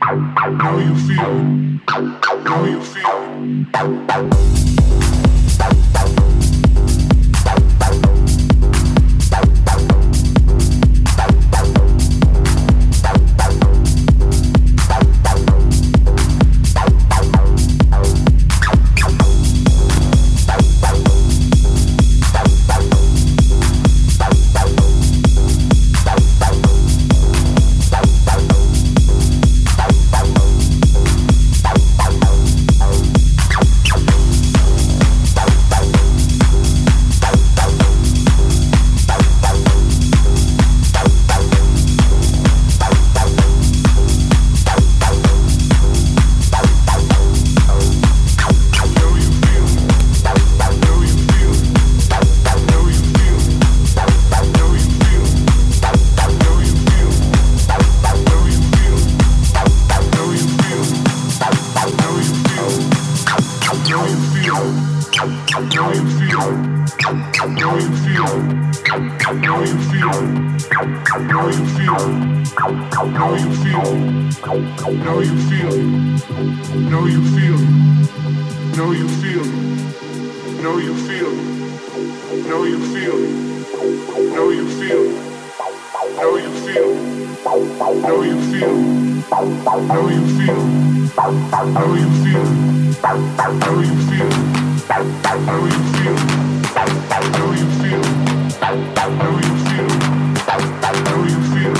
How you feel? How you feel? Know you feel. Know you feel. Know you feel. Know you feel.